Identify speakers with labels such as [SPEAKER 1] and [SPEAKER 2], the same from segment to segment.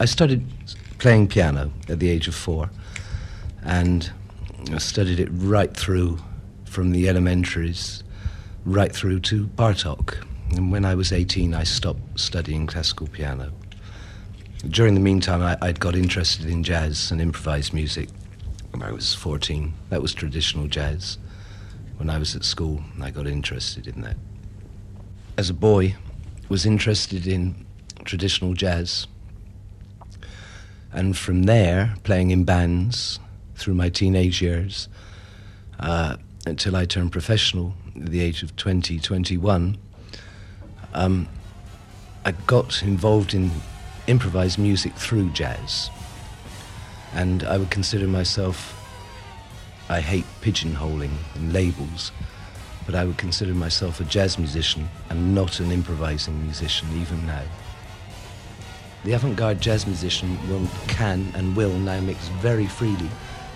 [SPEAKER 1] I started playing piano at the age of four, and I studied it right through from the elementaries right through to Bartok. And when I was 18, I stopped studying classical piano. During the meantime, I, would got interested in jazz and improvised music when I was 14. That was traditional jazz. When I was at school, I got interested in that. As a boy, was interested in traditional jazz and from there, playing in bands through my teenage years uh, until I turned professional at the age of 20, 21, um, I got involved in improvised music through jazz. And I would consider myself, I hate pigeonholing and labels, but I would consider myself a jazz musician and not an improvising musician even now. The avant-garde jazz musician will, can and will now mix very freely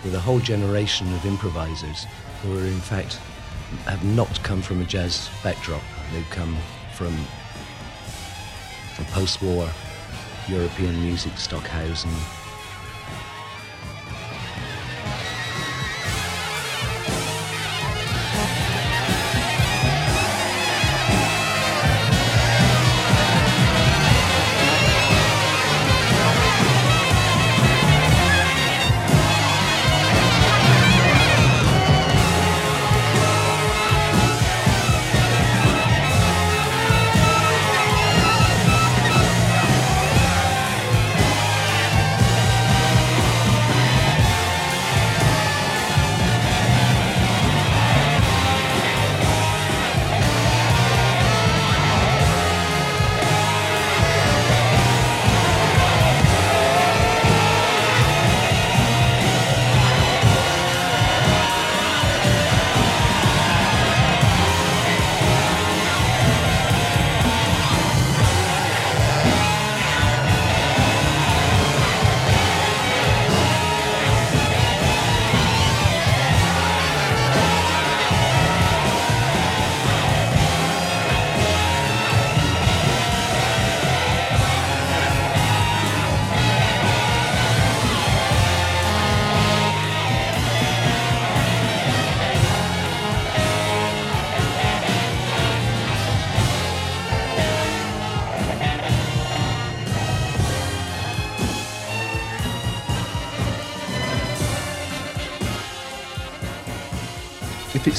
[SPEAKER 1] with a whole generation of improvisers who are in fact have not come from a jazz backdrop. They've come from a post-war European music, Stockhausen,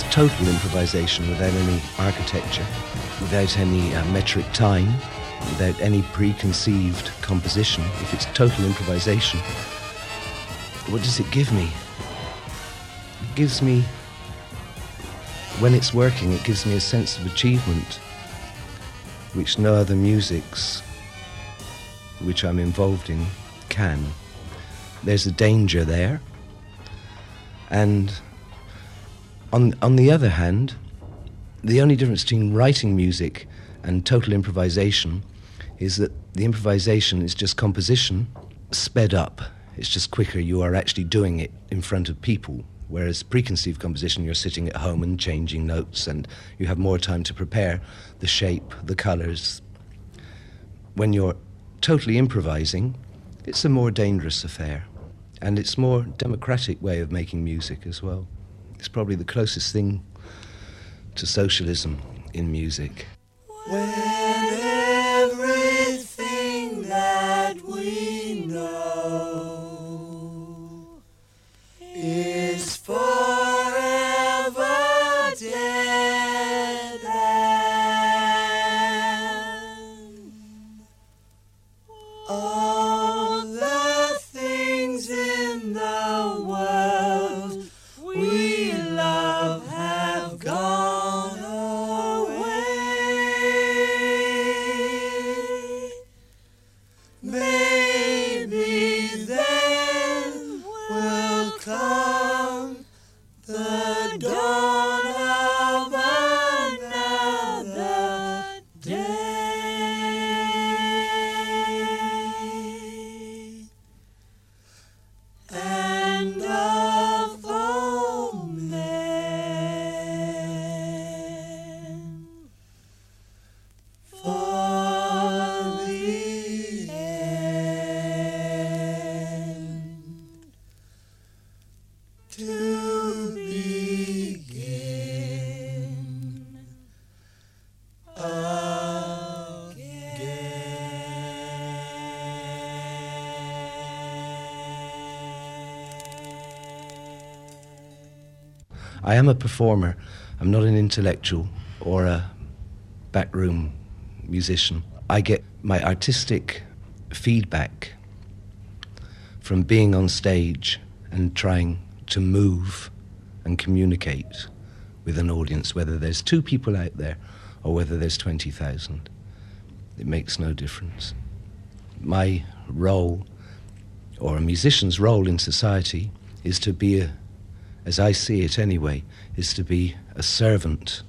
[SPEAKER 1] total improvisation without any architecture, without any uh, metric time, without any preconceived composition, if it's total improvisation, what does it give me? It gives me, when it's working, it gives me a sense of achievement which no other musics which I'm involved in can. There's a danger there, and on, on the other hand, the only difference between writing music and total improvisation is that the improvisation is just composition sped up. It's just quicker. You are actually doing it in front of people. Whereas preconceived composition, you're sitting at home and changing notes, and you have more time to prepare the shape, the colors. When you're totally improvising, it's a more dangerous affair, and it's more democratic way of making music as well. It's probably the closest thing to socialism in music. I am a performer. I'm not an intellectual or a backroom musician. I get my artistic feedback from being on stage and trying to move and communicate with an audience, whether there's two people out there or whether there's 20,000. It makes no difference. My role, or a musician's role in society, is to be, a, as I see it anyway, is to be a servant.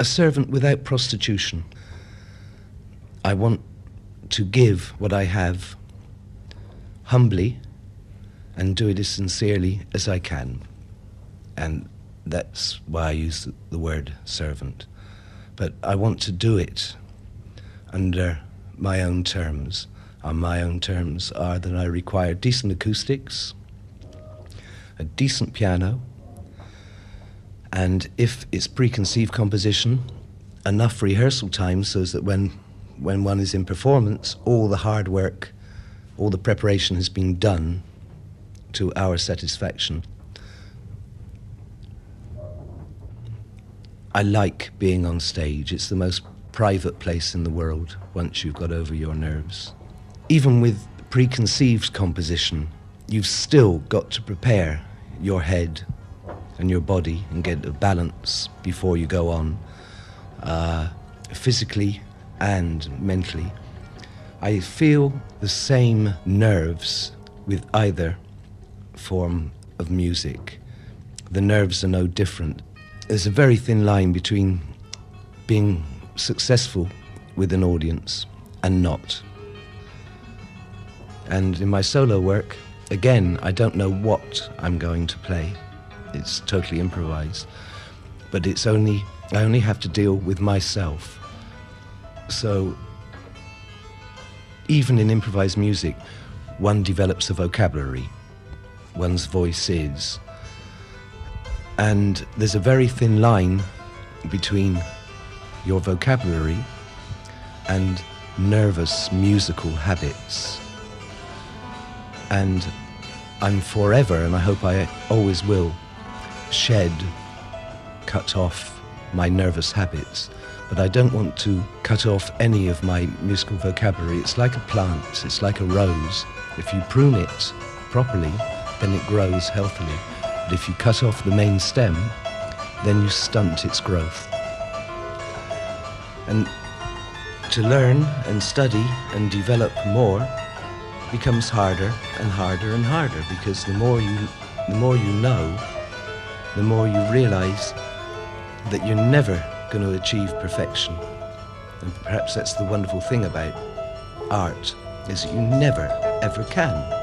[SPEAKER 1] A servant without prostitution. I want to give what I have humbly and do it as sincerely as I can. And that's why I use the word servant. But I want to do it under my own terms. And my own terms are that I require decent acoustics, a decent piano, and if it's preconceived composition, enough rehearsal time so that when, when one is in performance, all the hard work, all the preparation has been done to our satisfaction. I like being on stage. It's the most private place in the world once you've got over your nerves. Even with preconceived composition, you've still got to prepare your head and your body and get a balance before you go on, uh, physically and mentally. I feel the same nerves with either form of music. The nerves are no different. There's a very thin line between being successful with an audience and not. And in my solo work, again, I don't know what I'm going to play. It's totally improvised. But it's only, I only have to deal with myself. So even in improvised music, one develops a vocabulary one's voice is. And there's a very thin line between your vocabulary and nervous musical habits. And I'm forever, and I hope I always will, shed, cut off my nervous habits. But I don't want to cut off any of my musical vocabulary. It's like a plant, it's like a rose. If you prune it properly, then it grows healthily. But if you cut off the main stem, then you stunt its growth. And to learn and study and develop more becomes harder and harder and harder because the more you the more you know, the more you realize that you're never going to achieve perfection. And perhaps that's the wonderful thing about art is that you never ever can.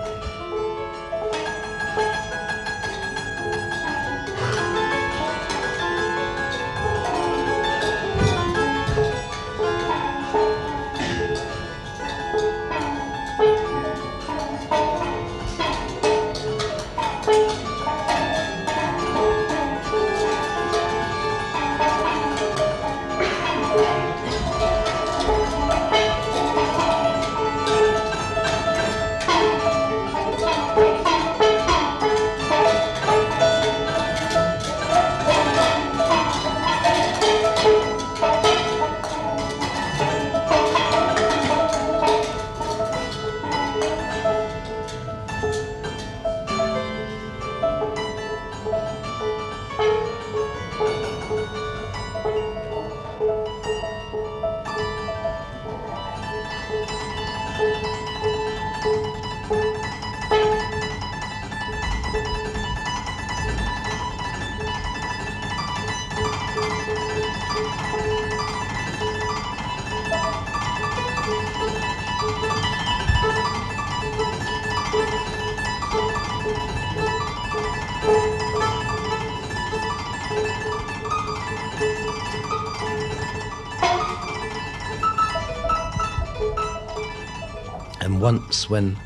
[SPEAKER 1] Once when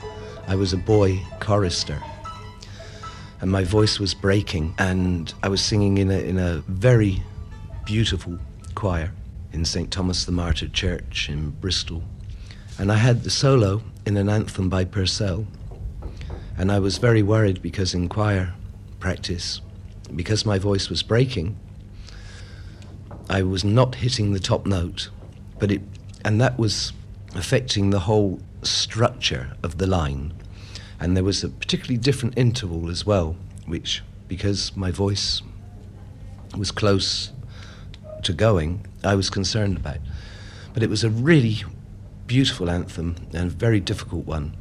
[SPEAKER 1] I was a boy chorister and my voice was breaking and I was singing in a, in a very beautiful choir in St. Thomas the Martyr Church in Bristol. And I had the solo in an anthem by Purcell. And I was very worried because in choir practice, because my voice was breaking, I was not hitting the top note, but it, and that was affecting the whole structure of the line. And there was a particularly different interval as well, which, because my voice was close to going, I was concerned about. But it was a really beautiful anthem and a very difficult one.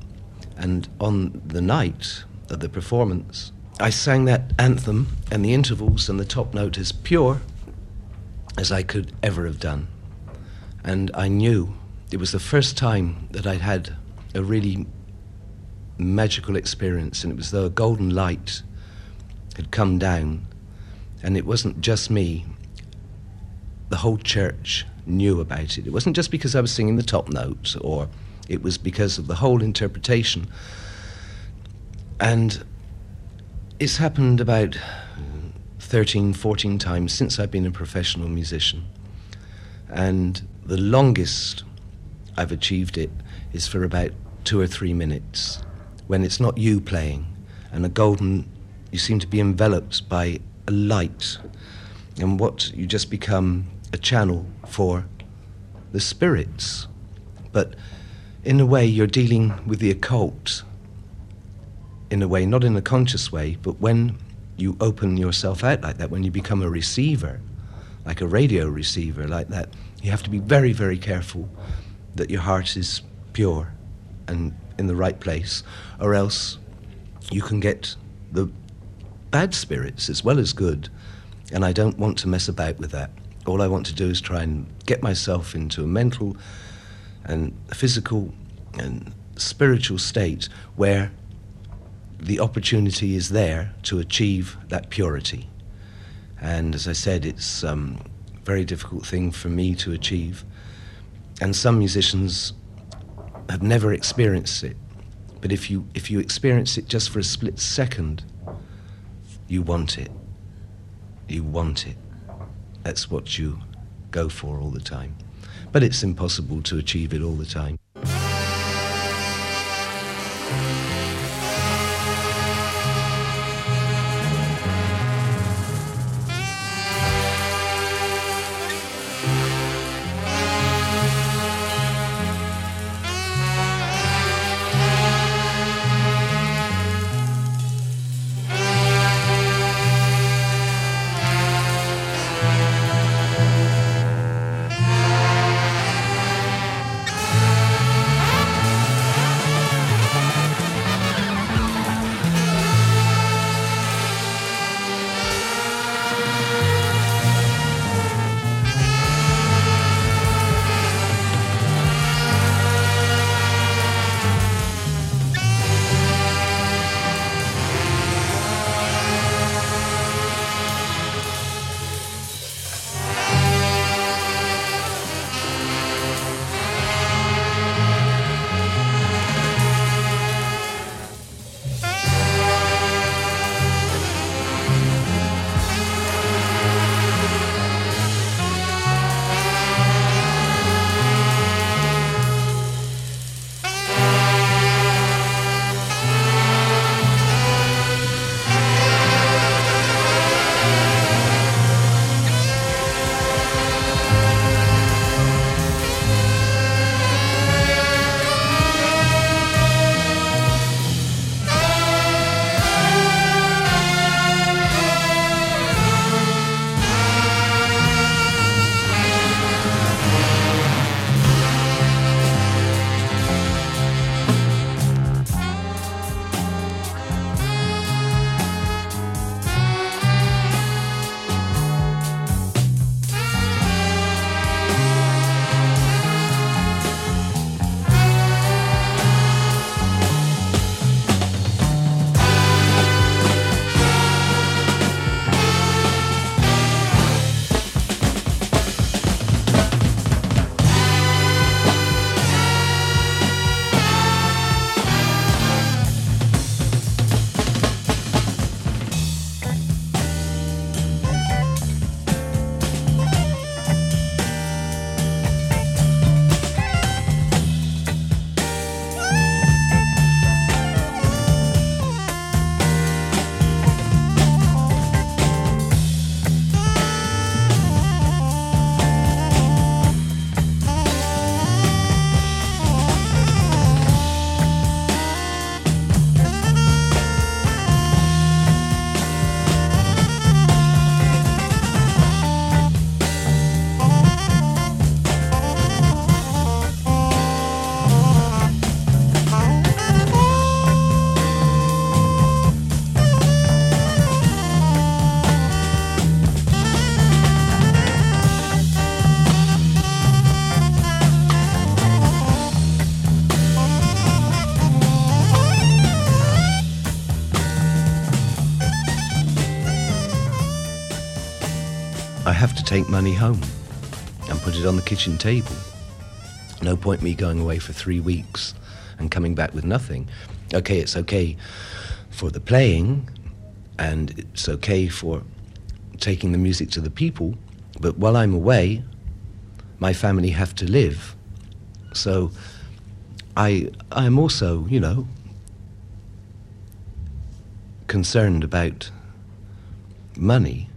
[SPEAKER 1] And on the night of the performance, I sang that anthem and the intervals and the top note as pure as I could ever have done. And I knew it was the first time that I'd had a really magical experience, and it was though a golden light had come down, and it wasn't just me, the whole church knew about it. It wasn't just because I was singing the top note, or it was because of the whole interpretation. And it's happened about 13, 14 times since I've been a professional musician. And the longest I've achieved it is for about two or three minutes when it's not you playing and a golden, you seem to be enveloped by a light and what you just become a channel for the spirits. But in a way, you're dealing with the occult. In a way, not in a conscious way, but when you open yourself out like that, when you become a receiver, like a radio receiver, like that, you have to be very, very careful that your heart is pure and in the right place, or else you can get the bad spirits as well as good. And I don't want to mess about with that. All I want to do is try and get myself into a mental and physical and spiritual state where the opportunity is there to achieve that purity. And as I said, it's um, a very difficult thing for me to achieve. And some musicians have never experienced it. But if you, if you experience it just for a split second, you want it. You want it. That's what you go for all the time. But it's impossible to achieve it all the time. Take money home and put it on the kitchen table. No point me going away for three weeks and coming back with nothing. Okay, it's okay for the playing and it's okay for taking the music to the people, but while I'm away, my family have to live. So I I'm also, you know, concerned about money